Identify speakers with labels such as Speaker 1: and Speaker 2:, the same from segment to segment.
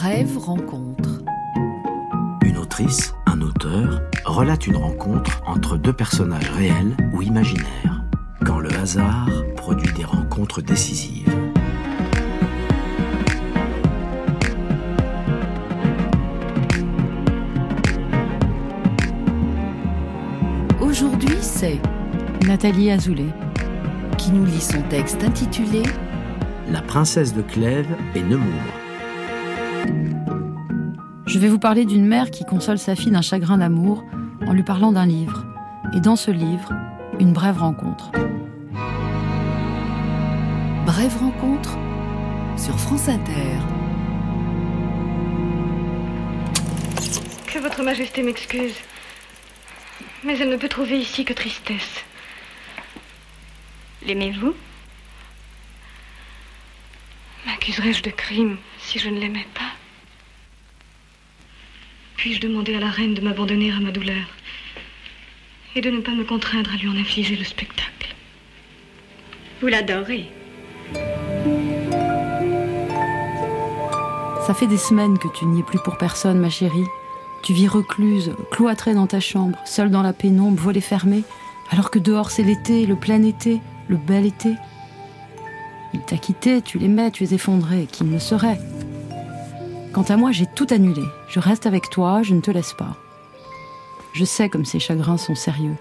Speaker 1: Brève rencontre.
Speaker 2: Une autrice, un auteur, relate une rencontre entre deux personnages réels ou imaginaires, quand le hasard produit des rencontres décisives.
Speaker 1: Aujourd'hui, c'est
Speaker 3: Nathalie Azoulay.
Speaker 1: qui nous lit son texte intitulé
Speaker 2: La princesse de Clèves et Nemours.
Speaker 3: Je vais vous parler d'une mère qui console sa fille d'un chagrin d'amour en lui parlant d'un livre. Et dans ce livre, une brève rencontre.
Speaker 1: Brève rencontre sur France Inter.
Speaker 4: Que votre majesté m'excuse. Mais elle ne peut trouver ici que tristesse. L'aimez-vous? M'accuserais-je de crime si je ne l'aimais pas? Puis-je demander à la reine de m'abandonner à ma douleur et de ne pas me contraindre à lui en infliger le spectacle? Vous l'adorez
Speaker 3: Ça fait des semaines que tu n'y es plus pour personne, ma chérie. Tu vis recluse, cloîtrée dans ta chambre, seule dans la pénombre, volets fermés, alors que dehors c'est l'été, le plein été, le bel été. Il t'a quitté, tu l'aimais, tu es effondré, qui me serait? Quant à moi, j'ai tout annulé. Je reste avec toi, je ne te laisse pas. Je sais comme ces chagrins sont sérieux.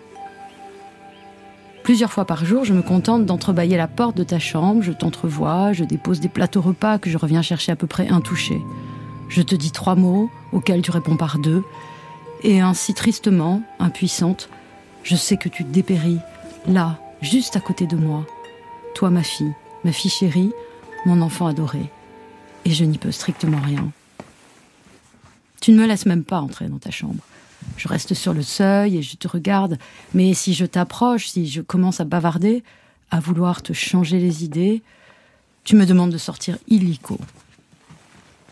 Speaker 3: Plusieurs fois par jour, je me contente d'entrebâiller la porte de ta chambre, je t'entrevois, je dépose des plateaux repas que je reviens chercher à peu près intouchés. Je te dis trois mots, auxquels tu réponds par deux, et ainsi tristement, impuissante, je sais que tu dépéris, là, juste à côté de moi. Toi, ma fille, ma fille chérie, mon enfant adoré. Et je n'y peux strictement rien. Tu ne me laisses même pas entrer dans ta chambre. Je reste sur le seuil et je te regarde, mais si je t'approche, si je commence à bavarder, à vouloir te changer les idées, tu me demandes de sortir illico.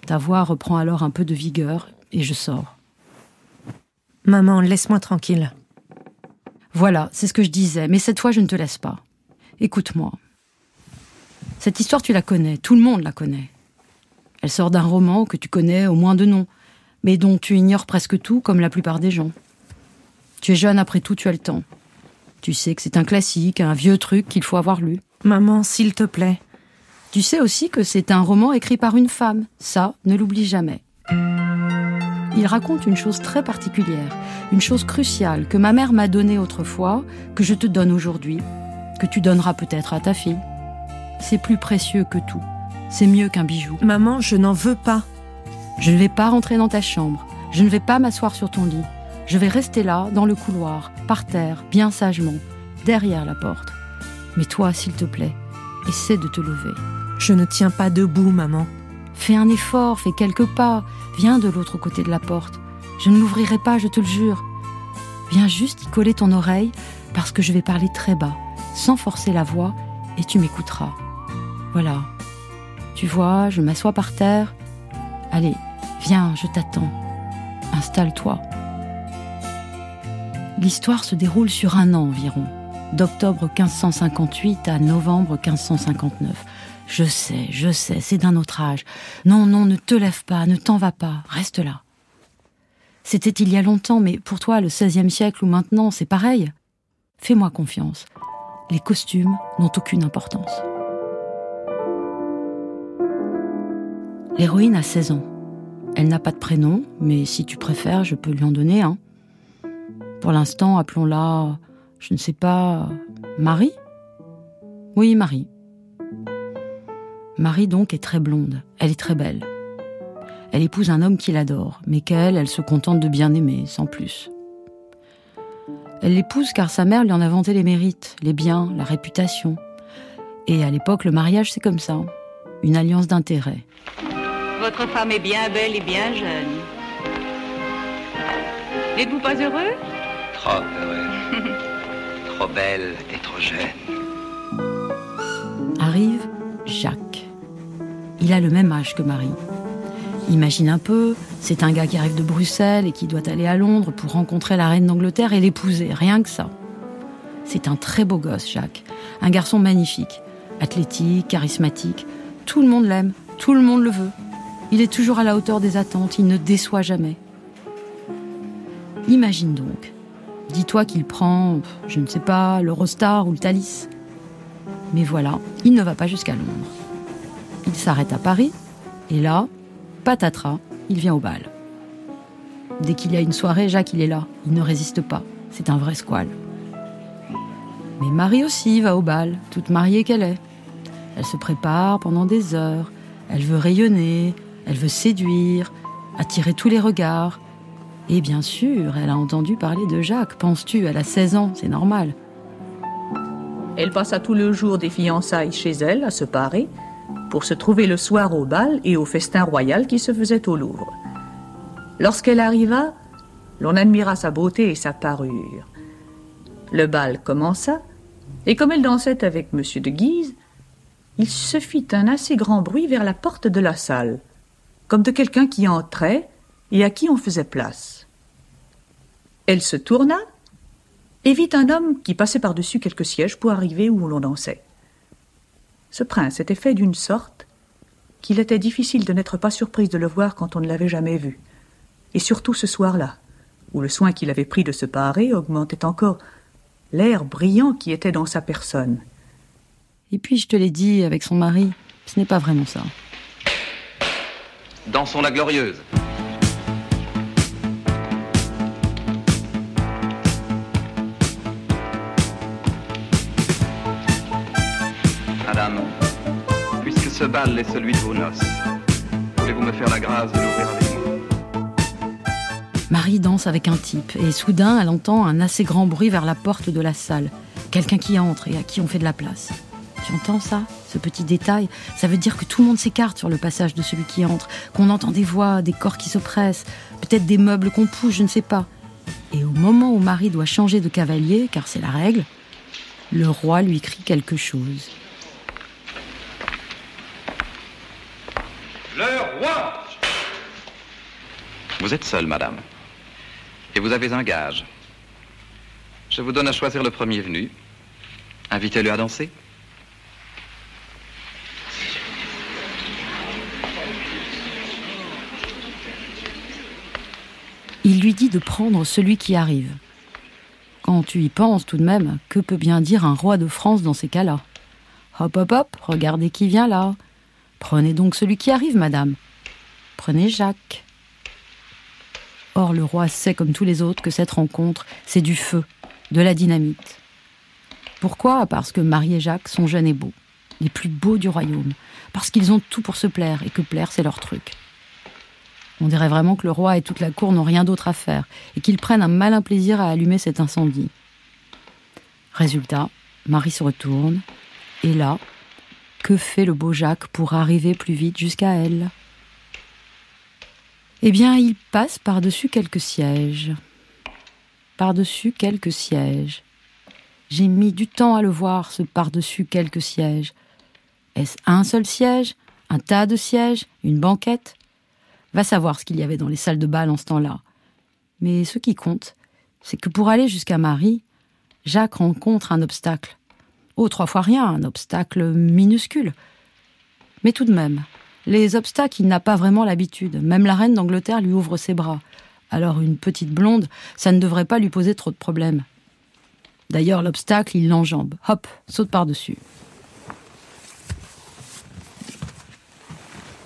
Speaker 3: Ta voix reprend alors un peu de vigueur et je sors.
Speaker 5: Maman, laisse-moi tranquille.
Speaker 3: Voilà, c'est ce que je disais, mais cette fois je ne te laisse pas. Écoute-moi. Cette histoire, tu la connais, tout le monde la connaît. Elle sort d'un roman que tu connais au moins de nom, mais dont tu ignores presque tout, comme la plupart des gens. Tu es jeune, après tout, tu as le temps. Tu sais que c'est un classique, un vieux truc qu'il faut avoir lu.
Speaker 5: Maman, s'il te plaît.
Speaker 3: Tu sais aussi que c'est un roman écrit par une femme. Ça, ne l'oublie jamais. Il raconte une chose très particulière, une chose cruciale que ma mère m'a donnée autrefois, que je te donne aujourd'hui, que tu donneras peut-être à ta fille. C'est plus précieux que tout. C'est mieux qu'un bijou.
Speaker 5: Maman, je n'en veux pas.
Speaker 3: Je ne vais pas rentrer dans ta chambre. Je ne vais pas m'asseoir sur ton lit. Je vais rester là, dans le couloir, par terre, bien sagement, derrière la porte. Mais toi, s'il te plaît, essaie de te lever.
Speaker 5: Je ne tiens pas debout, maman.
Speaker 3: Fais un effort, fais quelques pas. Viens de l'autre côté de la porte. Je ne l'ouvrirai pas, je te le jure. Viens juste y coller ton oreille parce que je vais parler très bas, sans forcer la voix, et tu m'écouteras. Voilà. Tu vois, je m'assois par terre. Allez, viens, je t'attends. Installe-toi. L'histoire se déroule sur un an environ, d'octobre 1558 à novembre 1559. Je sais, je sais, c'est d'un autre âge. Non, non, ne te lève pas, ne t'en va pas, reste là. C'était il y a longtemps, mais pour toi, le XVIe siècle ou maintenant, c'est pareil. Fais-moi confiance. Les costumes n'ont aucune importance. L'héroïne a 16 ans. Elle n'a pas de prénom, mais si tu préfères, je peux lui en donner un. Pour l'instant, appelons-la, je ne sais pas, Marie? Oui, Marie. Marie donc est très blonde, elle est très belle. Elle épouse un homme qui l'adore, mais qu'elle, elle se contente de bien aimer, sans plus. Elle l'épouse car sa mère lui en a vanté les mérites, les biens, la réputation. Et à l'époque, le mariage, c'est comme ça. Une alliance d'intérêts.
Speaker 6: Votre femme est bien belle et bien jeune. N'êtes-vous pas heureux?
Speaker 7: Trop heureux. trop belle et trop jeune.
Speaker 3: Arrive Jacques. Il a le même âge que Marie. Imagine un peu, c'est un gars qui arrive de Bruxelles et qui doit aller à Londres pour rencontrer la reine d'Angleterre et l'épouser, rien que ça. C'est un très beau gosse, Jacques. Un garçon magnifique, athlétique, charismatique. Tout le monde l'aime, tout le monde le veut. Il est toujours à la hauteur des attentes, il ne déçoit jamais. Imagine donc. Dis-toi qu'il prend, je ne sais pas, l'Eurostar ou le Thalys. Mais voilà, il ne va pas jusqu'à Londres. Il s'arrête à Paris, et là, patatras, il vient au bal. Dès qu'il y a une soirée, Jacques, il est là. Il ne résiste pas. C'est un vrai squal. Mais Marie aussi va au bal, toute mariée qu'elle est. Elle se prépare pendant des heures. Elle veut rayonner, elle veut séduire, attirer tous les regards. Et bien sûr, elle a entendu parler de Jacques. Penses-tu, elle a 16 ans, c'est normal.
Speaker 8: Elle passa tout le jour des fiançailles chez elle à se parer pour se trouver le soir au bal et au festin royal qui se faisait au Louvre. Lorsqu'elle arriva, l'on admira sa beauté et sa parure. Le bal commença, et comme elle dansait avec M. de Guise, il se fit un assez grand bruit vers la porte de la salle, comme de quelqu'un qui entrait et à qui on faisait place. Elle se tourna et vit un homme qui passait par-dessus quelques sièges pour arriver où l'on dansait. Ce prince était fait d'une sorte qu'il était difficile de n'être pas surprise de le voir quand on ne l'avait jamais vu. Et surtout ce soir-là, où le soin qu'il avait pris de se parer augmentait encore l'air brillant qui était dans sa personne.
Speaker 3: Et puis, je te l'ai dit avec son mari, ce n'est pas vraiment ça.
Speaker 7: Dansons la glorieuse. Madame, puisque ce bal est celui de vos noces, voulez-vous me faire la grâce de l'ouvrir
Speaker 3: Marie danse avec un type, et soudain, elle entend un assez grand bruit vers la porte de la salle. Quelqu'un qui entre et à qui on fait de la place. Tu entends ça? Ce petit détail Ça veut dire que tout le monde s'écarte sur le passage de celui qui entre, qu'on entend des voix, des corps qui s'oppressent, peut-être des meubles qu'on pousse, je ne sais pas. Et au moment où Marie doit changer de cavalier, car c'est la règle, le roi lui crie quelque chose.
Speaker 7: Le roi Vous êtes seule, madame. Et vous avez un gage. Je vous donne à choisir le premier venu. Invitez-le à danser.
Speaker 3: Lui dit de prendre celui qui arrive. Quand tu y penses tout de même, que peut bien dire un roi de France dans ces cas-là? Hop, hop, hop, regardez qui vient là. Prenez donc celui qui arrive, madame. Prenez Jacques. Or, le roi sait, comme tous les autres, que cette rencontre, c'est du feu, de la dynamite. Pourquoi? Parce que Marie et Jacques sont jeunes et beaux, les plus beaux du royaume, parce qu'ils ont tout pour se plaire, et que plaire, c'est leur truc. On dirait vraiment que le roi et toute la cour n'ont rien d'autre à faire, et qu'ils prennent un malin plaisir à allumer cet incendie. Résultat, Marie se retourne, et là, que fait le beau Jacques pour arriver plus vite jusqu'à elle? Eh bien, il passe par-dessus quelques sièges. Par-dessus quelques sièges. J'ai mis du temps à le voir, ce par-dessus quelques sièges. Est-ce un seul siège? Un tas de sièges? Une banquette? Va savoir ce qu'il y avait dans les salles de bal en ce temps-là. Mais ce qui compte, c'est que pour aller jusqu'à Marie, Jacques rencontre un obstacle. Oh, trois fois rien, un obstacle minuscule. Mais tout de même, les obstacles, il n'a pas vraiment l'habitude. Même la reine d'Angleterre lui ouvre ses bras. Alors une petite blonde, ça ne devrait pas lui poser trop de problèmes. D'ailleurs, l'obstacle, il l'enjambe. Hop, saute par-dessus.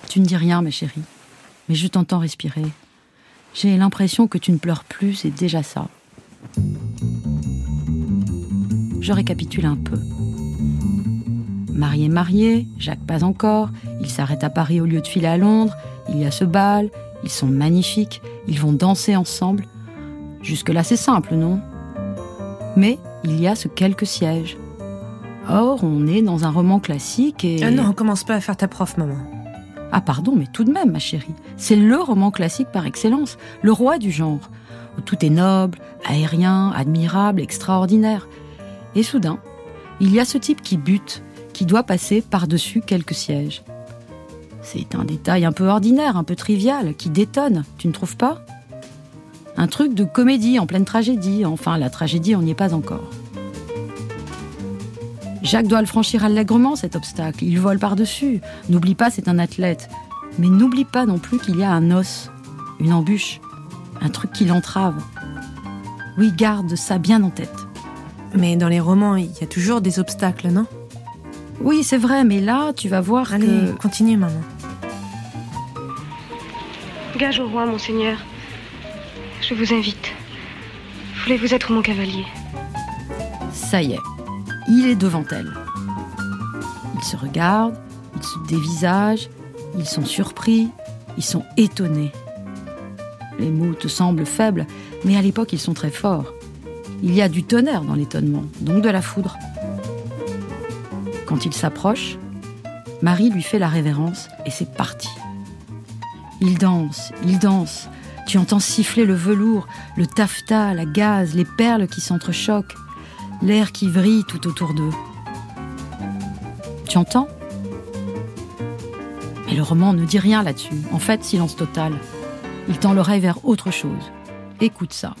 Speaker 3: Tu ne dis rien, ma chérie, mais je t'entends respirer. J'ai l'impression que tu ne pleures plus, c'est déjà ça. Je récapitule un peu. Marie est marié, Jacques pas encore, il s'arrête à Paris au lieu de filer à Londres, il y a ce bal, ils sont magnifiques, ils vont danser ensemble. Jusque-là c'est simple, non? Mais il y a ce quelques sièges. Or, on est dans un roman classique et...
Speaker 5: Ah non, commence pas à faire ta prof, maman.
Speaker 3: Ah pardon, mais tout de même, ma chérie. C'est le roman classique par excellence, le roi du genre, où tout est noble, aérien, admirable, extraordinaire. Et soudain, il y a ce type qui bute, qui doit passer par-dessus quelques sièges. C'est un détail un peu ordinaire, un peu trivial, qui détonne, tu ne trouves pas? Un truc de comédie en pleine tragédie, enfin la tragédie on n'y est pas encore. Jacques doit le franchir allègrement, cet obstacle. Il vole par-dessus. N'oublie pas, c'est un athlète. Mais n'oublie pas non plus qu'il y a un os, une embûche, un truc qui l'entrave. Oui, garde ça bien en tête.
Speaker 5: Mais dans les romans, il y a toujours des obstacles, non?
Speaker 3: Oui, c'est vrai, mais là, tu vas voir
Speaker 5: Allez,
Speaker 3: que...
Speaker 5: continue, maman.
Speaker 4: Gage au roi, monseigneur. Je vous invite. Voulez-vous être mon cavalier?
Speaker 3: Ça y est, il est devant elle. Ils se regardent, ils se dévisagent, ils sont surpris, ils sont étonnés. Les mots te semblent faibles, mais à l'époque ils sont très forts. Il y a du tonnerre dans l'étonnement, donc de la foudre. Quand il s'approche, Marie lui fait la révérence et c'est parti. Il danse, il danse. Tu entends siffler le velours, le taffetas, la gaze, les perles qui s'entrechoquent, l'air qui vrille tout autour d'eux. Tu entends? Mais le roman ne dit rien là-dessus. En fait, silence total. Il tend l'oreille vers autre chose. Écoute ça.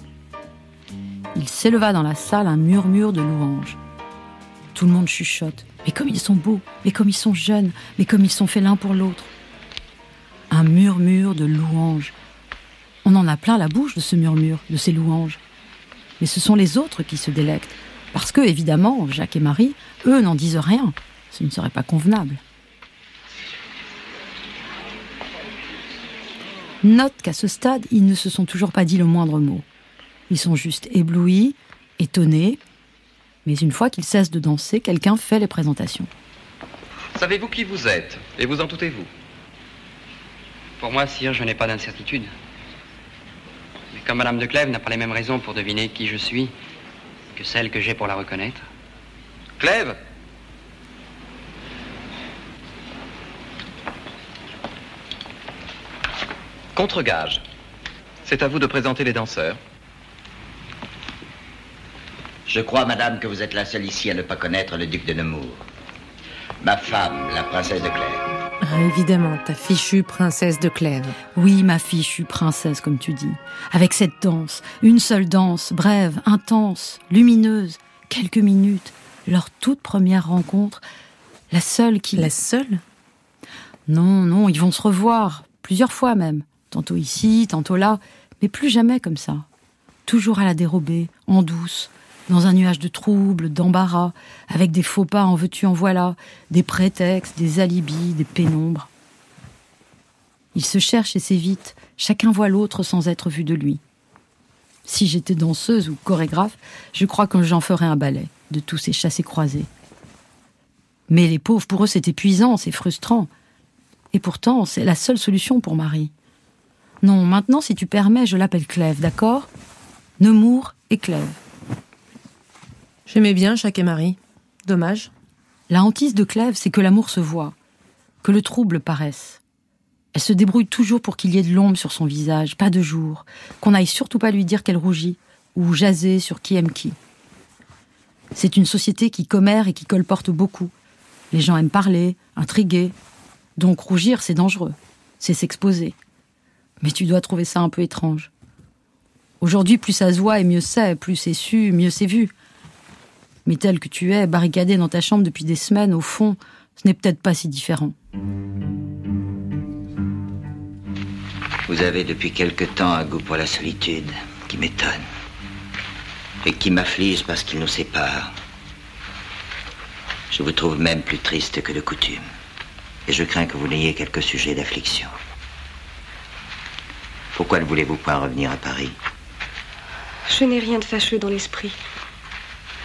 Speaker 3: Il s'éleva dans la salle un murmure de louanges. Tout le monde chuchote. Mais comme ils sont beaux, mais comme ils sont jeunes, mais comme ils sont faits l'un pour l'autre. Un murmure de louanges. On en a plein la bouche de ce murmure, de ces louanges. Mais ce sont les autres qui se délectent. Parce que, évidemment, Jacques et Marie, eux, n'en disent rien. Ce ne serait pas convenable. Note qu'à ce stade, ils ne se sont toujours pas dit le moindre mot. Ils sont juste éblouis, étonnés. Mais une fois qu'ils cessent de danser, quelqu'un fait les présentations.
Speaker 7: Savez-vous qui vous êtes Et vous en doutez-vous?
Speaker 9: Pour moi, sire, je n'ai pas d'incertitude. Mais comme Madame de Clèves n'a pas les mêmes raisons pour deviner qui je suis que celles que j'ai pour la reconnaître.
Speaker 7: Clèves Contre-gage. C'est à vous de présenter les danseurs.
Speaker 10: Je crois, madame, que vous êtes la seule ici à ne pas connaître le duc de Nemours. Ma femme, la princesse de Clèves.
Speaker 5: Évidemment, ta fichue princesse de Clèves.
Speaker 3: Oui, ma suis princesse, comme tu dis. Avec cette danse, une seule danse, brève, intense, lumineuse, quelques minutes, leur toute première rencontre, la seule qui...
Speaker 5: La seule?
Speaker 3: Non, non, ils vont se revoir, plusieurs fois même. Tantôt ici, tantôt là, mais plus jamais comme ça. Toujours à la dérobée, en douce, dans un nuage de trouble, d'embarras, avec des faux pas en veux-tu en voilà, des prétextes, des alibis, des pénombres. Ils se cherchent et s'évitent, chacun voit l'autre sans être vu de lui. Si j'étais danseuse ou chorégraphe, je crois que j'en ferais un ballet de tous ces chassés croisés. Mais les pauvres, pour eux, c'est épuisant, c'est frustrant. Et pourtant, c'est la seule solution pour Marie. Non, maintenant, si tu permets, je l'appelle Clèves, d'accord? Nemours et Clèves.
Speaker 5: J'aimais bien Jacques et Marie. Dommage.
Speaker 3: La hantise de Clèves, c'est que l'amour se voit, que le trouble paraisse. Elle se débrouille toujours pour qu'il y ait de l'ombre sur son visage, pas de jour, qu'on n'aille surtout pas lui dire qu'elle rougit, ou jaser sur qui aime qui. C'est une société qui commère et qui colporte beaucoup. Les gens aiment parler, intriguer. Donc rougir, c'est dangereux. C'est s'exposer. Mais tu dois trouver ça un peu étrange. Aujourd'hui, plus ça se voit et mieux c'est, plus c'est su, mieux c'est vu. Mais tel que tu es, barricadé dans ta chambre depuis des semaines, au fond, ce n'est peut-être pas si différent.
Speaker 10: Vous avez depuis quelque temps un goût pour la solitude qui m'étonne et qui m'afflige parce qu'il nous sépare. Je vous trouve même plus triste que de coutume et je crains que vous n'ayez quelques sujets d'affliction. Pourquoi ne voulez-vous pas revenir à Paris?
Speaker 4: Je n'ai rien de fâcheux dans l'esprit.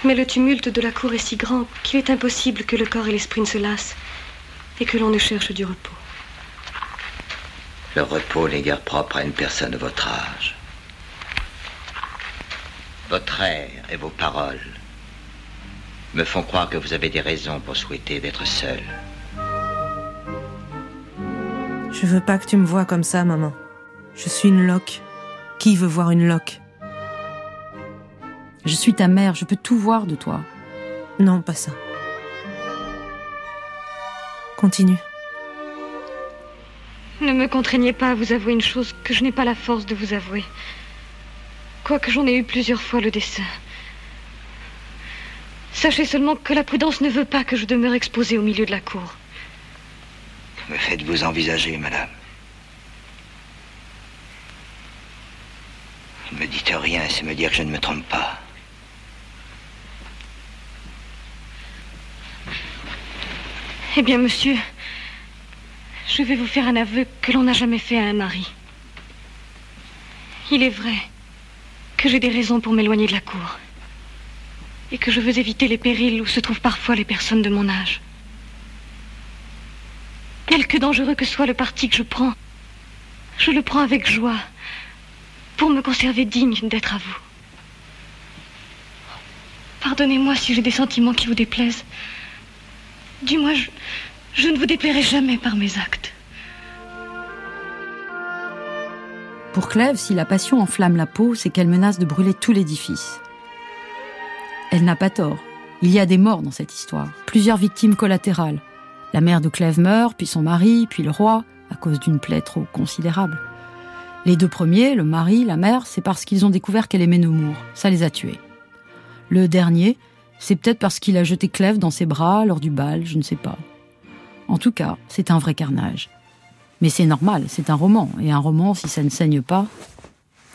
Speaker 4: Mais le tumulte de la cour est si grand qu'il est impossible que le corps et l'esprit ne se lassent et que l'on ne cherche du repos.
Speaker 10: Le repos n'est guère propre à une personne de votre âge. Votre air et vos paroles me font croire que vous avez des raisons pour souhaiter d'être seul.
Speaker 5: Je veux pas que tu me vois comme ça, maman. Je suis une loque. Qui veut voir une loque?
Speaker 3: Je suis ta mère, je peux tout voir de toi.
Speaker 5: Non, pas ça. Continue.
Speaker 4: Ne me contraignez pas à vous avouer une chose que je n'ai pas la force de vous avouer. Quoique j'en ai eu plusieurs fois le dessein. Sachez seulement que la prudence ne veut pas que je demeure exposée au milieu de la cour.
Speaker 10: Me faites-vous envisager, madame Ne me dites rien, c'est me dire que je ne me trompe pas.
Speaker 4: Eh bien, monsieur, je vais vous faire un aveu que l'on n'a jamais fait à un mari. Il est vrai que j'ai des raisons pour m'éloigner de la cour et que je veux éviter les périls où se trouvent parfois les personnes de mon âge. Quelque dangereux que soit le parti que je prends, je le prends avec joie pour me conserver digne d'être à vous. Pardonnez-moi si j'ai des sentiments qui vous déplaisent. Je, je ne vous déplairai jamais par mes actes.
Speaker 3: Pour Clèves, si la passion enflamme la peau, c'est qu'elle menace de brûler tout l'édifice. Elle n'a pas tort. Il y a des morts dans cette histoire, plusieurs victimes collatérales. La mère de Clèves meurt, puis son mari, puis le roi, à cause d'une plaie trop considérable. Les deux premiers, le mari, la mère, c'est parce qu'ils ont découvert qu'elle aimait Nemours. Ça les a tués. Le dernier, c'est peut-être parce qu'il a jeté Clèves dans ses bras lors du bal, je ne sais pas. En tout cas, c'est un vrai carnage. Mais c'est normal, c'est un roman, et un roman, si ça ne saigne pas.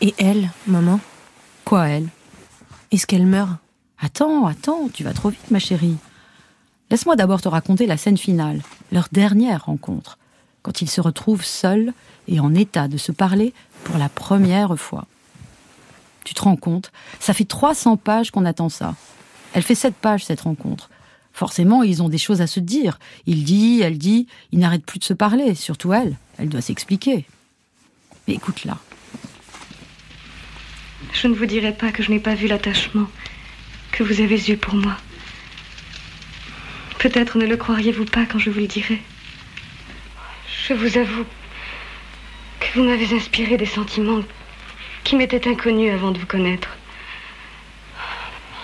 Speaker 5: Et elle, maman?
Speaker 3: Quoi, elle?
Speaker 5: Est-ce qu'elle meurt?
Speaker 3: Attends, attends, tu vas trop vite, ma chérie. Laisse-moi d'abord te raconter la scène finale, leur dernière rencontre, quand ils se retrouvent seuls et en état de se parler pour la première fois. Tu te rends compte? Ça fait 300 pages qu'on attend ça. Elle fait 7 pages, cette rencontre. Forcément, ils ont des choses à se dire. Il dit, elle dit, ils n'arrêtent plus de se parler, surtout elle. Elle doit s'expliquer. Mais écoute là.
Speaker 4: Je ne vous dirai pas que je n'ai pas vu l'attachement que vous avez eu pour moi. Peut-être ne le croiriez-vous pas quand je vous le dirai. Je vous avoue que vous m'avez inspiré des sentiments qui m'étaient inconnus avant de vous connaître.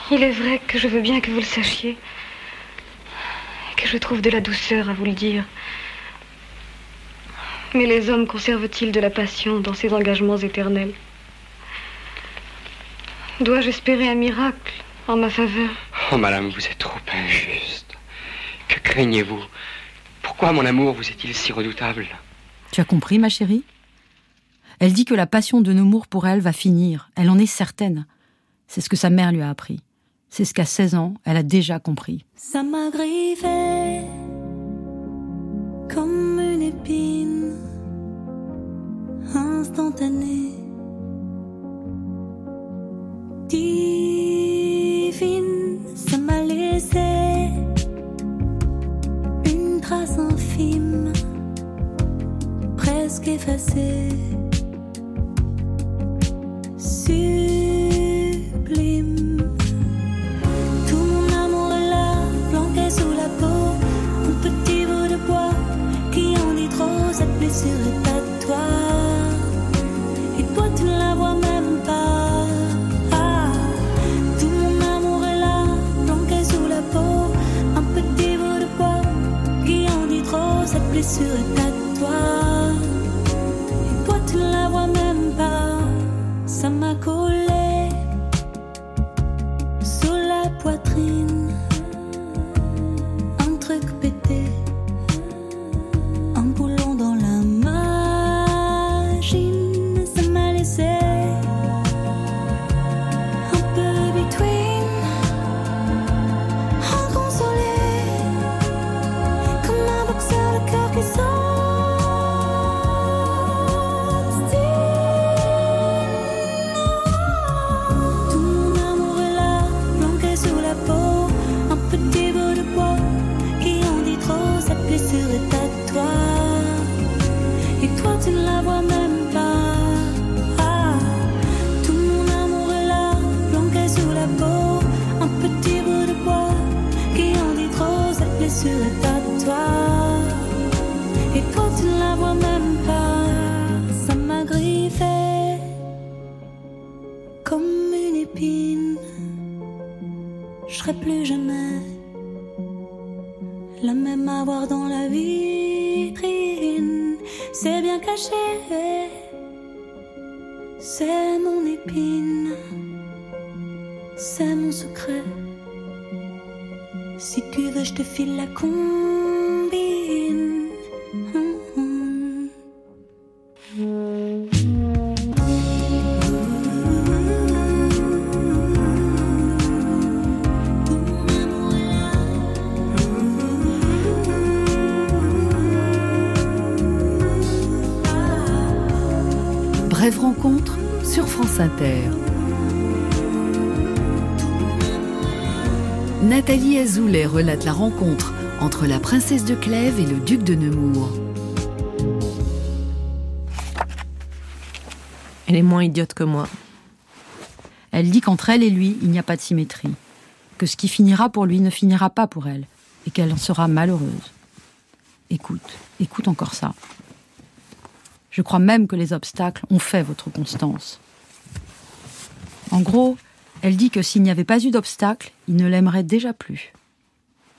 Speaker 4: Il est vrai que je veux bien que vous le sachiez, que je trouve de la douceur à vous le dire. Mais les hommes conservent-ils de la passion dans ces engagements éternels? Dois-je espérer un miracle en ma faveur?
Speaker 9: Oh, madame, vous êtes trop injuste. Que craignez-vous? Pourquoi mon amour vous est-il si redoutable?
Speaker 3: Tu as compris, ma chérie? Elle dit que la passion de Nemours pour elle va finir. Elle en est certaine. C'est ce que sa mère lui a appris. C'est ce qu'à 16 ans, elle a déjà compris.
Speaker 11: Ça m'a griffé comme une épine instantanée. Divine, ça m'a laissé une trace infime, presque effacée. Trop, cette blessure
Speaker 1: Nathalie Azoulay relate la rencontre entre la princesse de Clèves et le duc de Nemours.
Speaker 5: Elle est moins idiote que moi.
Speaker 3: Elle dit qu'entre elle et lui, il n'y a pas de symétrie, que ce qui finira pour lui ne finira pas pour elle, et qu'elle en sera malheureuse. Écoute, écoute encore ça. Je crois même que les obstacles ont fait votre constance. En gros, elle dit que s'il n'y avait pas eu d'obstacles, il ne l'aimerait déjà plus.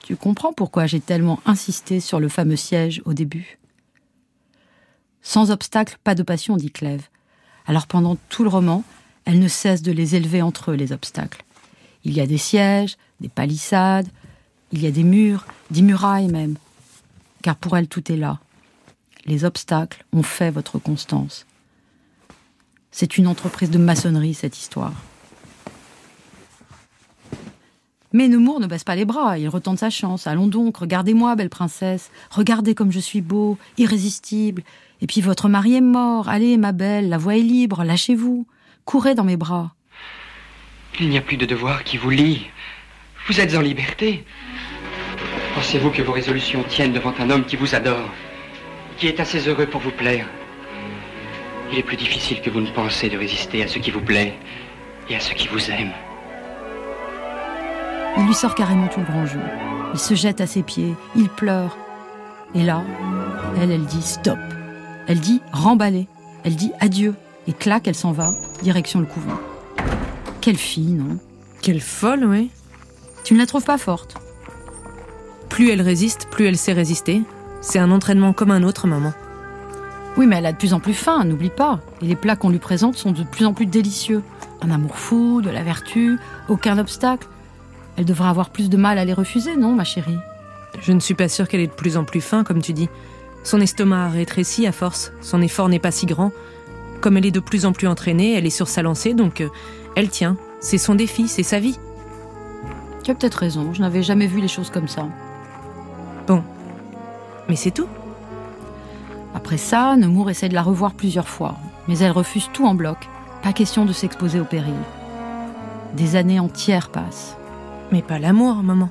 Speaker 3: Tu comprends pourquoi j'ai tellement insisté sur le fameux siège au début? Sans obstacles, pas de passion, dit Clèves. Alors pendant tout le roman, elle ne cesse de les élever entre eux, les obstacles. Il y a des sièges, des palissades, il y a des murs, des murailles même. Car pour elle, tout est là. Les obstacles ont fait votre constance. C'est une entreprise de maçonnerie, cette histoire. Mais Nemours ne baisse pas les bras, il retente sa chance. Allons donc, regardez-moi, belle princesse, regardez comme je suis beau, irrésistible. Et puis votre mari est mort, allez, ma belle, la voie est libre, lâchez-vous, courez dans mes bras.
Speaker 9: Il n'y a plus de devoir qui vous lie. Vous êtes en liberté. Pensez-vous que vos résolutions tiennent devant un homme qui vous adore, qui est assez heureux pour vous plaire? Il est plus difficile que vous ne pensez de résister à ce qui vous plaît et à ce qui vous aime.
Speaker 3: Il lui sort carrément tout le grand jeu. Il se jette à ses pieds, il pleure. Et là, elle, elle dit stop. Elle dit remballer. Elle dit adieu. Et clac, elle s'en va, direction le couvent. Quelle fille, non?
Speaker 5: Quelle folle, oui.
Speaker 3: Tu ne la trouves pas forte
Speaker 5: Plus elle résiste, plus elle sait résister. C'est un entraînement comme un autre, maman.
Speaker 3: Oui, mais elle a de plus en plus faim, n'oublie pas. Et les plats qu'on lui présente sont de plus en plus délicieux. Un amour fou, de la vertu, aucun obstacle. Elle devrait avoir plus de mal à les refuser, non, ma chérie?
Speaker 5: Je ne suis pas sûre qu'elle ait de plus en plus faim, comme tu dis. Son estomac a rétréci à force, son effort n'est pas si grand. Comme elle est de plus en plus entraînée, elle est sur sa lancée, donc euh, elle tient. C'est son défi, c'est sa vie.
Speaker 3: Tu as peut-être raison, je n'avais jamais vu les choses comme ça.
Speaker 5: Bon. Mais c'est tout.
Speaker 3: Après ça, Nemours essaie de la revoir plusieurs fois, mais elle refuse tout en bloc. Pas question de s'exposer au péril. Des années entières passent.
Speaker 5: Mais pas l'amour, maman.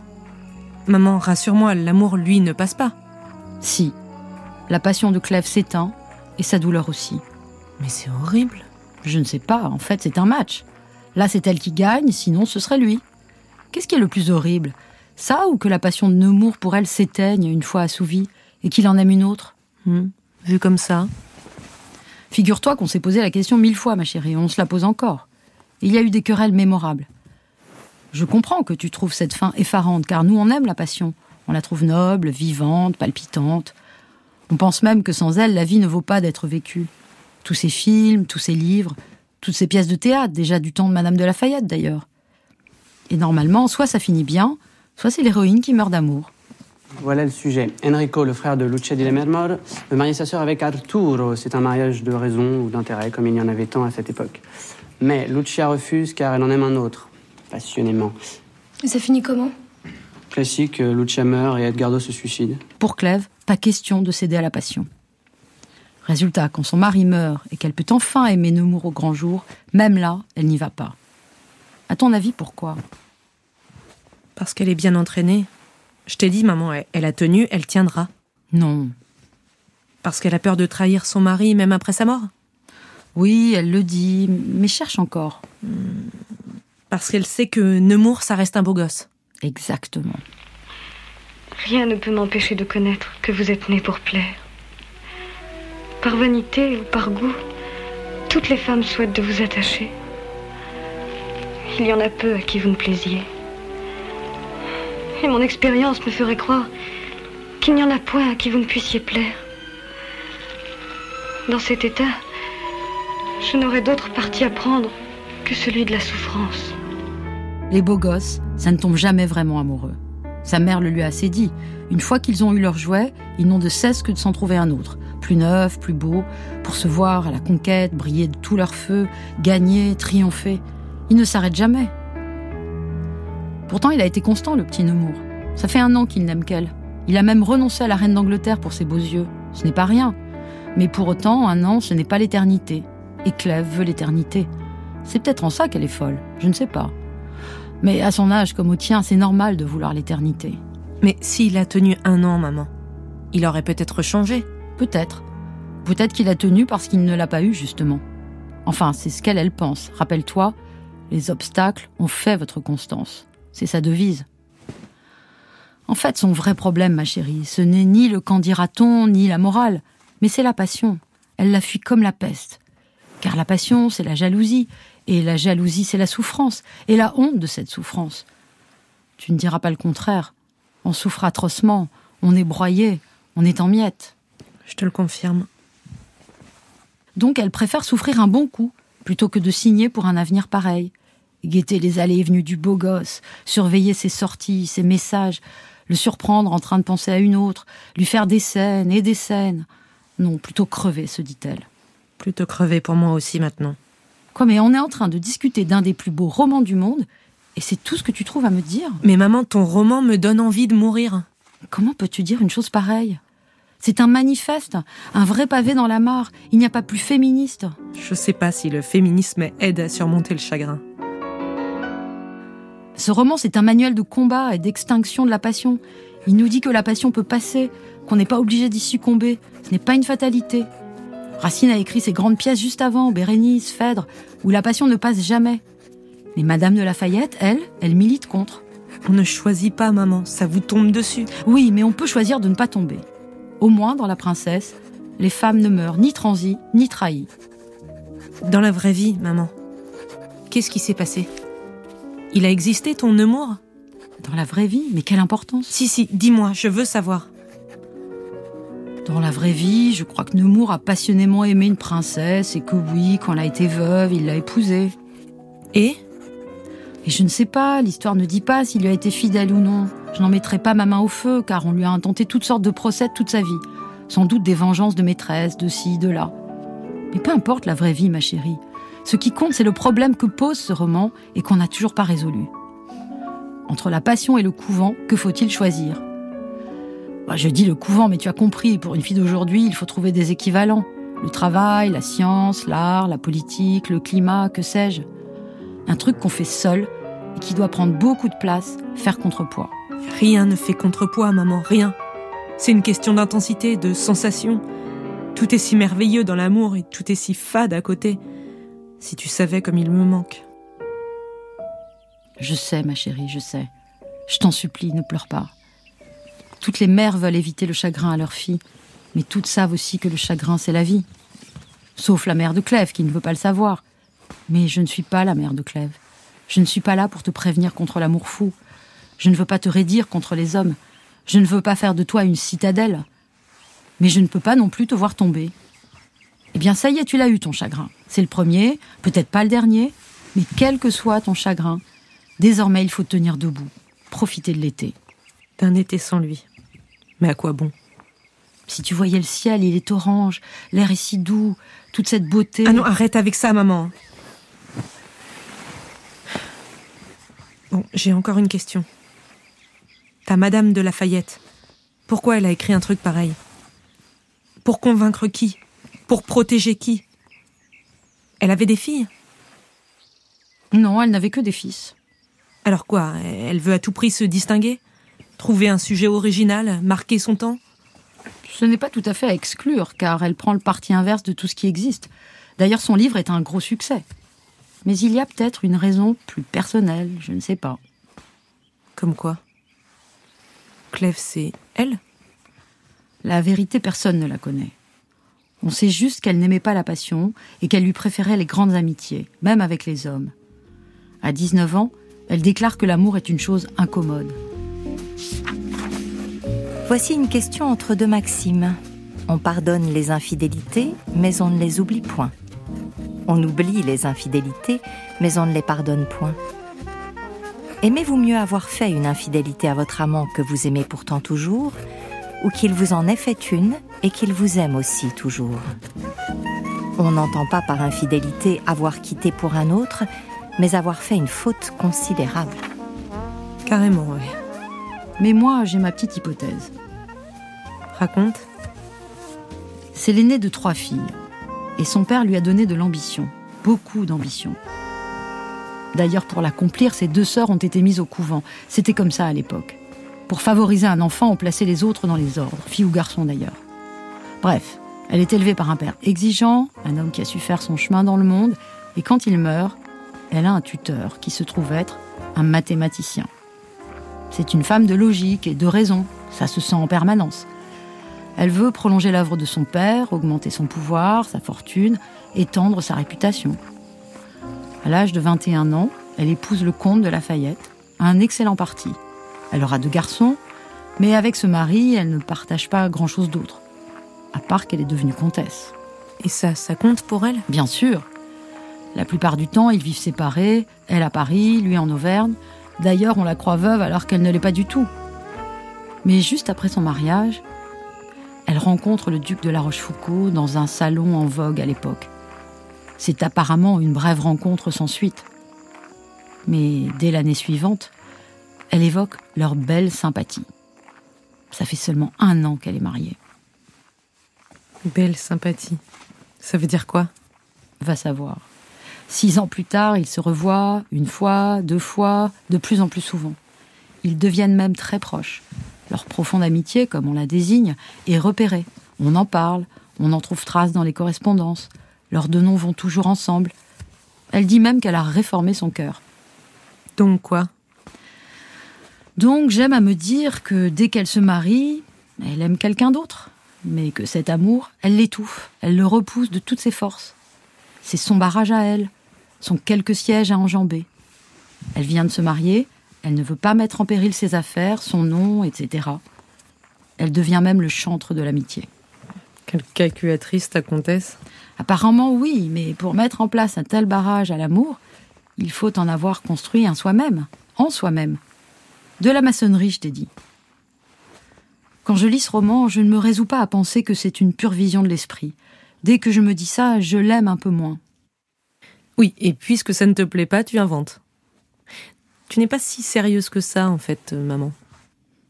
Speaker 5: Maman, rassure-moi, l'amour, lui, ne passe pas.
Speaker 3: Si. La passion de Clèves s'éteint, et sa douleur aussi.
Speaker 5: Mais c'est horrible.
Speaker 3: Je ne sais pas, en fait, c'est un match. Là, c'est elle qui gagne, sinon ce serait lui. Qu'est-ce qui est le plus horrible? Ça ou que la passion de Nemours pour elle s'éteigne une fois assouvie, et qu'il en aime une autre?
Speaker 5: Hmm, Vu comme ça.
Speaker 3: Figure-toi qu'on s'est posé la question mille fois, ma chérie, on se la pose encore. Il y a eu des querelles mémorables. Je comprends que tu trouves cette fin effarante, car nous, on aime la passion. On la trouve noble, vivante, palpitante. On pense même que sans elle, la vie ne vaut pas d'être vécue. Tous ces films, tous ces livres, toutes ces pièces de théâtre, déjà du temps de Madame de Lafayette d'ailleurs. Et normalement, soit ça finit bien, soit c'est l'héroïne qui meurt d'amour.
Speaker 12: Voilà le sujet. Enrico, le frère de Lucia di Lammermoor, veut marier sa sœur avec Arturo. C'est un mariage de raison ou d'intérêt, comme il y en avait tant à cette époque. Mais Lucia refuse car elle en aime un autre, passionnément.
Speaker 13: Et ça finit comment?
Speaker 12: Classique, Lucia meurt et Edgardo se suicide.
Speaker 3: Pour Clèves, pas question de céder à la passion. Résultat, quand son mari meurt et qu'elle peut enfin aimer Nemours au grand jour, même là, elle n'y va pas. À ton avis, pourquoi?
Speaker 5: Parce qu'elle est bien entraînée. Je t'ai dit, maman, elle, elle a tenu, elle tiendra.
Speaker 3: Non.
Speaker 5: Parce qu'elle a peur de trahir son mari même après sa mort?
Speaker 3: Oui, elle le dit, mais cherche encore.
Speaker 5: Parce qu'elle sait que Nemours, ça reste un beau gosse.
Speaker 3: Exactement.
Speaker 4: Rien ne peut m'empêcher de connaître que vous êtes né pour plaire. Par vanité ou par goût, toutes les femmes souhaitent de vous attacher. Il y en a peu à qui vous ne plaisiez. Et mon expérience me ferait croire qu'il n'y en a point à qui vous ne puissiez plaire. Dans cet état, je n'aurais d'autre parti à prendre que celui de la souffrance.
Speaker 3: Les beaux gosses, ça ne tombe jamais vraiment amoureux. Sa mère le lui a assez dit. Une fois qu'ils ont eu leur jouet, ils n'ont de cesse que de s'en trouver un autre, plus neuf, plus beau, pour se voir à la conquête, briller de tout leur feu, gagner, triompher. Ils ne s'arrêtent jamais. Pourtant, il a été constant, le petit Nemours. Ça fait un an qu'il n'aime qu'elle. Il a même renoncé à la reine d'Angleterre pour ses beaux yeux. Ce n'est pas rien. Mais pour autant, un an, ce n'est pas l'éternité. Et Clève veut l'éternité. C'est peut-être en ça qu'elle est folle, je ne sais pas. Mais à son âge comme au tien, c'est normal de vouloir l'éternité.
Speaker 5: Mais s'il a tenu un an, maman, il aurait peut-être changé.
Speaker 3: Peut-être. Peut-être qu'il a tenu parce qu'il ne l'a pas eu, justement. Enfin, c'est ce qu'elle, elle pense. Rappelle-toi, les obstacles ont fait votre constance. C'est sa devise. En fait, son vrai problème, ma chérie, ce n'est ni le qu'en dira-t-on, ni la morale, mais c'est la passion. Elle la fuit comme la peste. Car la passion, c'est la jalousie, et la jalousie, c'est la souffrance, et la honte de cette souffrance. Tu ne diras pas le contraire. On souffre atrocement, on est broyé, on est en miettes.
Speaker 5: Je te le confirme.
Speaker 3: Donc elle préfère souffrir un bon coup, plutôt que de signer pour un avenir pareil. Guetter les allées et venues du beau gosse, surveiller ses sorties, ses messages, le surprendre en train de penser à une autre, lui faire des scènes et des scènes. Non, plutôt crever, se dit-elle.
Speaker 5: Plutôt crever pour moi aussi maintenant.
Speaker 3: Quoi, mais on est en train de discuter d'un des plus beaux romans du monde, et c'est tout ce que tu trouves à me dire
Speaker 5: Mais maman, ton roman me donne envie de mourir.
Speaker 3: Comment peux-tu dire une chose pareille? C'est un manifeste, un vrai pavé dans la mare. Il n'y a pas plus féministe.
Speaker 5: Je sais pas si le féminisme aide à surmonter le chagrin.
Speaker 3: Ce roman, c'est un manuel de combat et d'extinction de la passion. Il nous dit que la passion peut passer, qu'on n'est pas obligé d'y succomber. Ce n'est pas une fatalité. Racine a écrit ses grandes pièces juste avant, Bérénice, Phèdre, où la passion ne passe jamais. Mais Madame de Lafayette, elle, elle milite contre.
Speaker 5: On ne choisit pas, maman, ça vous tombe dessus.
Speaker 3: Oui, mais on peut choisir de ne pas tomber. Au moins, dans La Princesse, les femmes ne meurent ni transies, ni trahies.
Speaker 5: Dans la vraie vie, maman, qu'est-ce qui s'est passé? Il a existé ton Nemours
Speaker 3: Dans la vraie vie Mais quelle importance?
Speaker 5: Si, si, dis-moi, je veux savoir.
Speaker 3: Dans la vraie vie, je crois que Nemours a passionnément aimé une princesse et que oui, quand elle a été veuve, il l'a épousée.
Speaker 5: Et?
Speaker 3: Et je ne sais pas, l'histoire ne dit pas s'il lui a été fidèle ou non. Je n'en mettrai pas ma main au feu, car on lui a intenté toutes sortes de procès toute sa vie. Sans doute des vengeances de maîtresse, de ci, de là. Mais peu importe la vraie vie, ma chérie. Ce qui compte, c'est le problème que pose ce roman et qu'on n'a toujours pas résolu. Entre la passion et le couvent, que faut-il choisir? Bah, Je dis le couvent, mais tu as compris, pour une fille d'aujourd'hui, il faut trouver des équivalents. Le travail, la science, l'art, la politique, le climat, que sais-je. Un truc qu'on fait seul et qui doit prendre beaucoup de place, faire contrepoids.
Speaker 5: Rien ne fait contrepoids, maman, rien. C'est une question d'intensité, de sensation. Tout est si merveilleux dans l'amour et tout est si fade à côté. Si tu savais comme il me manque.
Speaker 3: Je sais, ma chérie, je sais. Je t'en supplie, ne pleure pas. Toutes les mères veulent éviter le chagrin à leur fille, mais toutes savent aussi que le chagrin, c'est la vie. Sauf la mère de Clèves, qui ne veut pas le savoir. Mais je ne suis pas la mère de Clèves. Je ne suis pas là pour te prévenir contre l'amour fou. Je ne veux pas te raidir contre les hommes. Je ne veux pas faire de toi une citadelle. Mais je ne peux pas non plus te voir tomber. Eh bien, ça y est, tu l'as eu, ton chagrin. C'est le premier, peut-être pas le dernier, mais quel que soit ton chagrin, désormais il faut tenir debout, profiter de l'été.
Speaker 5: D'un été sans lui. Mais à quoi bon?
Speaker 3: Si tu voyais le ciel, il est orange, l'air est si doux, toute cette beauté.
Speaker 5: Ah non, arrête avec ça, maman. Bon, j'ai encore une question. Ta Madame de Lafayette, pourquoi elle a écrit un truc pareil? Pour convaincre qui? Pour protéger qui? Elle avait des filles?
Speaker 3: Non, elle n'avait que des fils.
Speaker 5: Alors quoi Elle veut à tout prix se distinguer? Trouver un sujet original Marquer son temps?
Speaker 3: Ce n'est pas tout à fait à exclure, car elle prend le parti inverse de tout ce qui existe. D'ailleurs, son livre est un gros succès. Mais il y a peut-être une raison plus personnelle, je ne sais pas.
Speaker 5: Comme quoi? Clève, c'est elle?
Speaker 3: La vérité, personne ne la connaît. On sait juste qu'elle n'aimait pas la passion et qu'elle lui préférait les grandes amitiés, même avec les hommes. À 19 ans, elle déclare que l'amour est une chose incommode.
Speaker 13: Voici une question entre deux maximes. On pardonne les infidélités, mais on ne les oublie point. On oublie les infidélités, mais on ne les pardonne point. Aimez-vous mieux avoir fait une infidélité à votre amant que vous aimez pourtant toujours, ou qu'il vous en ait fait une et qu'il vous aime aussi toujours On n'entend pas par infidélité avoir quitté pour un autre, mais avoir fait une faute considérable.
Speaker 5: Carrément, oui.
Speaker 3: Mais moi, j'ai ma petite hypothèse.
Speaker 5: Raconte.
Speaker 3: C'est l'aînée de trois filles. Et son père lui a donné de l'ambition, beaucoup d'ambition. D'ailleurs, pour l'accomplir, ses deux sœurs ont été mises au couvent. C'était comme ça à l'époque. Pour favoriser un enfant, on plaçait les autres dans les ordres, fille ou garçon d'ailleurs. Bref, elle est élevée par un père exigeant, un homme qui a su faire son chemin dans le monde, et quand il meurt, elle a un tuteur qui se trouve être un mathématicien. C'est une femme de logique et de raison, ça se sent en permanence. Elle veut prolonger l'œuvre de son père, augmenter son pouvoir, sa fortune, étendre sa réputation. À l'âge de 21 ans, elle épouse le comte de Lafayette, un excellent parti. Elle aura deux garçons, mais avec ce mari, elle ne partage pas grand-chose d'autre, à part qu'elle est devenue comtesse.
Speaker 5: Et ça, ça compte pour elle?
Speaker 3: Bien sûr. La plupart du temps, ils vivent séparés, elle à Paris, lui en Auvergne. D'ailleurs, on la croit veuve alors qu'elle ne l'est pas du tout. Mais juste après son mariage, elle rencontre le duc de La Rochefoucauld dans un salon en vogue à l'époque. C'est apparemment une brève rencontre sans suite. Mais dès l'année suivante, elle évoque leur belle sympathie. Ça fait seulement un an qu'elle est mariée.
Speaker 5: Belle sympathie. Ça veut dire quoi?
Speaker 3: Va savoir. Six ans plus tard, ils se revoient une fois, deux fois, de plus en plus souvent. Ils deviennent même très proches. Leur profonde amitié, comme on la désigne, est repérée. On en parle, on en trouve trace dans les correspondances. Leurs deux noms vont toujours ensemble. Elle dit même qu'elle a réformé son cœur.
Speaker 5: Donc quoi?
Speaker 3: Donc j'aime à me dire que dès qu'elle se marie, elle aime quelqu'un d'autre, mais que cet amour, elle l'étouffe, elle le repousse de toutes ses forces. C'est son barrage à elle, son quelques sièges à enjamber. Elle vient de se marier, elle ne veut pas mettre en péril ses affaires, son nom, etc. Elle devient même le chantre de l'amitié.
Speaker 5: Quelle calculatrice, ta comtesse?
Speaker 3: Apparemment oui, mais pour mettre en place un tel barrage à l'amour, il faut en avoir construit un soi-même, en soi-même. De la maçonnerie, je t'ai dit. Quand je lis ce roman, je ne me résous pas à penser que c'est une pure vision de l'esprit. Dès que je me dis ça, je l'aime un peu moins.
Speaker 5: Oui, et puisque ça ne te plaît pas, tu inventes. Tu n'es pas si sérieuse que ça, en fait, euh, maman.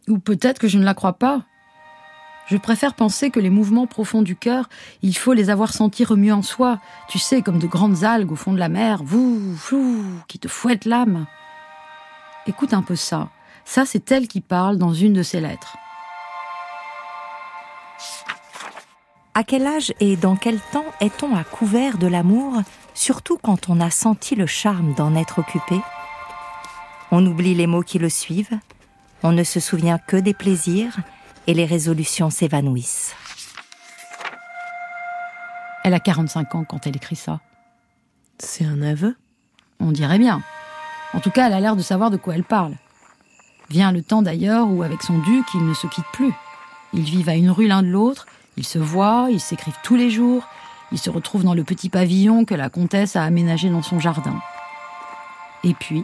Speaker 3: Ou peut-être que je ne la crois pas. Je préfère penser que les mouvements profonds du cœur, il faut les avoir sentis remuer en soi, tu sais, comme de grandes algues au fond de la mer, vous, flou, qui te fouettent l'âme. Écoute un peu ça. Ça, c'est elle qui parle dans une de ses lettres.
Speaker 13: À quel âge et dans quel temps est-on à couvert de l'amour, surtout quand on a senti le charme d'en être occupé? On oublie les mots qui le suivent, on ne se souvient que des plaisirs et les résolutions s'évanouissent.
Speaker 3: Elle a 45 ans quand elle écrit ça.
Speaker 5: C'est un aveu?
Speaker 3: On dirait bien. En tout cas, elle a l'air de savoir de quoi elle parle. Vient le temps d'ailleurs où, avec son duc, ils ne se quittent plus. Ils vivent à une rue l'un de l'autre, ils se voient, ils s'écrivent tous les jours, ils se retrouvent dans le petit pavillon que la comtesse a aménagé dans son jardin. Et puis,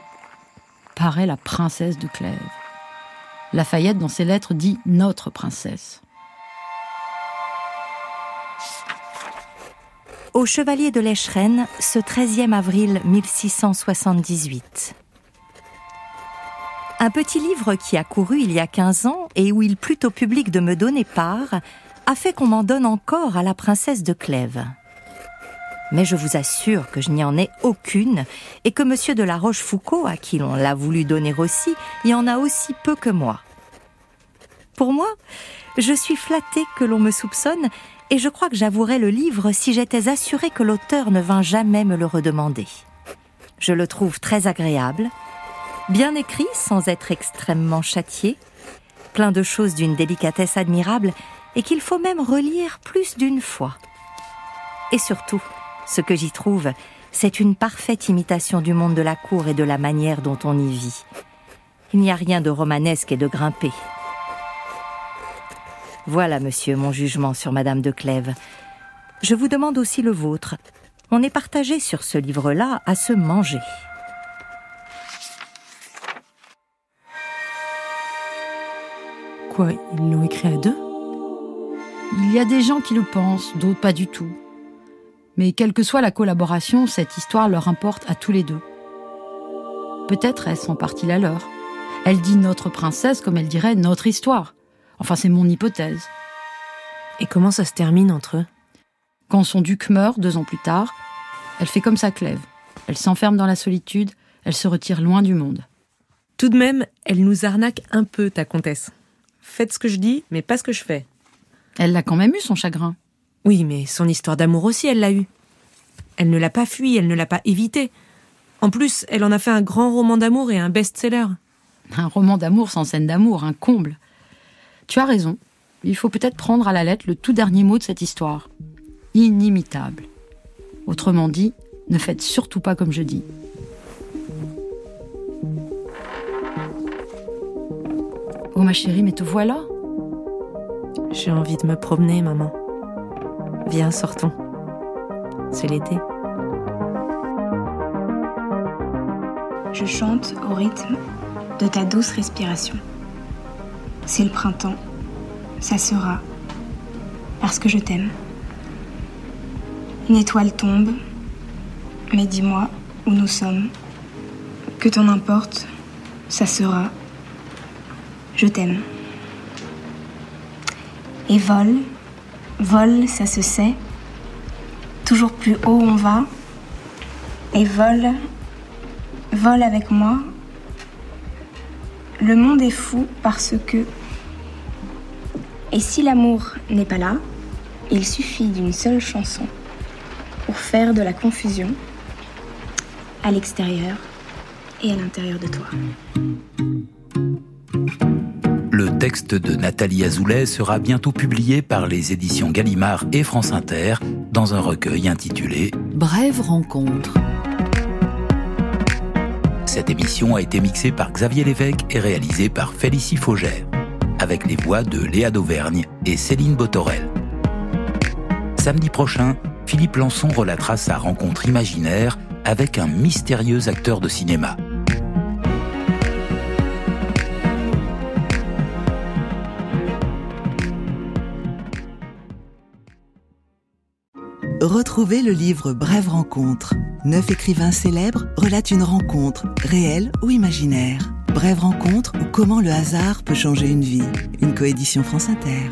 Speaker 3: paraît la princesse de Clèves. Lafayette, dans ses lettres, dit notre princesse.
Speaker 13: Au Chevalier de l'Écheren, ce 13e avril 1678. Un petit livre qui a couru il y a 15 ans et où il plut au public de me donner part a fait qu'on m'en donne encore à la princesse de Clèves. Mais je vous assure que je n'y en ai aucune et que monsieur de la Rochefoucauld, à qui l'on l'a voulu donner aussi, y en a aussi peu que moi. Pour moi, je suis flattée que l'on me soupçonne et je crois que j'avouerais le livre si j'étais assurée que l'auteur ne vint jamais me le redemander. Je le trouve très agréable, bien écrit sans être extrêmement châtié, plein de choses d'une délicatesse admirable et qu'il faut même relire plus d'une fois. Et surtout, ce que j'y trouve, c'est une parfaite imitation du monde de la cour et de la manière dont on y vit. Il n'y a rien de romanesque et de grimpé. Voilà, monsieur, mon jugement sur Madame de Clèves. Je vous demande aussi le vôtre. On est partagé sur ce livre-là à se manger.
Speaker 5: Quoi, ils l'ont écrit à deux?
Speaker 3: Il y a des gens qui le pensent, d'autres pas du tout. Mais quelle que soit la collaboration, cette histoire leur importe à tous les deux. Peut-être est-ce en partie la leur. Elle dit notre princesse comme elle dirait notre histoire. Enfin, c'est mon hypothèse.
Speaker 5: Et comment ça se termine entre eux?
Speaker 3: Quand son duc meurt deux ans plus tard, elle fait comme sa Clève. Elle s'enferme dans la solitude, elle se retire loin du monde.
Speaker 5: Tout de même, elle nous arnaque un peu, ta comtesse. Faites ce que je dis, mais pas ce que je fais.
Speaker 3: Elle l'a quand même eu, son chagrin.
Speaker 5: Oui, mais son histoire d'amour aussi, elle l'a eu. Elle ne l'a pas fui, elle ne l'a pas évité. En plus, elle en a fait un grand roman d'amour et un best-seller.
Speaker 3: Un roman d'amour sans scène d'amour, un comble. Tu as raison. Il faut peut-être prendre à la lettre le tout dernier mot de cette histoire. Inimitable. Autrement dit, ne faites surtout pas comme je dis. Oh ma chérie, mais te voilà
Speaker 5: J'ai envie de me promener, maman. Viens, sortons. C'est l'été.
Speaker 14: Je chante au rythme de ta douce respiration. C'est le printemps. Ça sera. Parce que je t'aime. Une étoile tombe. Mais dis-moi où nous sommes. Que t'en importe. Ça sera. Je t'aime. Et vole. Vole, ça se sait. Toujours plus haut on va. Et vole. Vole avec moi. Le monde est fou parce que... Et si l'amour n'est pas là, il suffit d'une seule chanson pour faire de la confusion à l'extérieur et à l'intérieur de toi.
Speaker 15: Le texte de Nathalie Azoulay sera bientôt publié par les éditions Gallimard et France Inter dans un recueil intitulé
Speaker 1: Brève rencontre.
Speaker 15: Cette émission a été mixée par Xavier Lévesque et réalisée par Félicie Faugère, avec les voix de Léa Dauvergne et Céline Botorel. Samedi prochain, Philippe Lançon relatera sa rencontre imaginaire avec un mystérieux acteur de cinéma.
Speaker 16: Retrouvez le livre Brève rencontre. Neuf écrivains célèbres relatent une rencontre, réelle ou imaginaire. Brève rencontre ou comment le hasard peut changer une vie. Une coédition France Inter.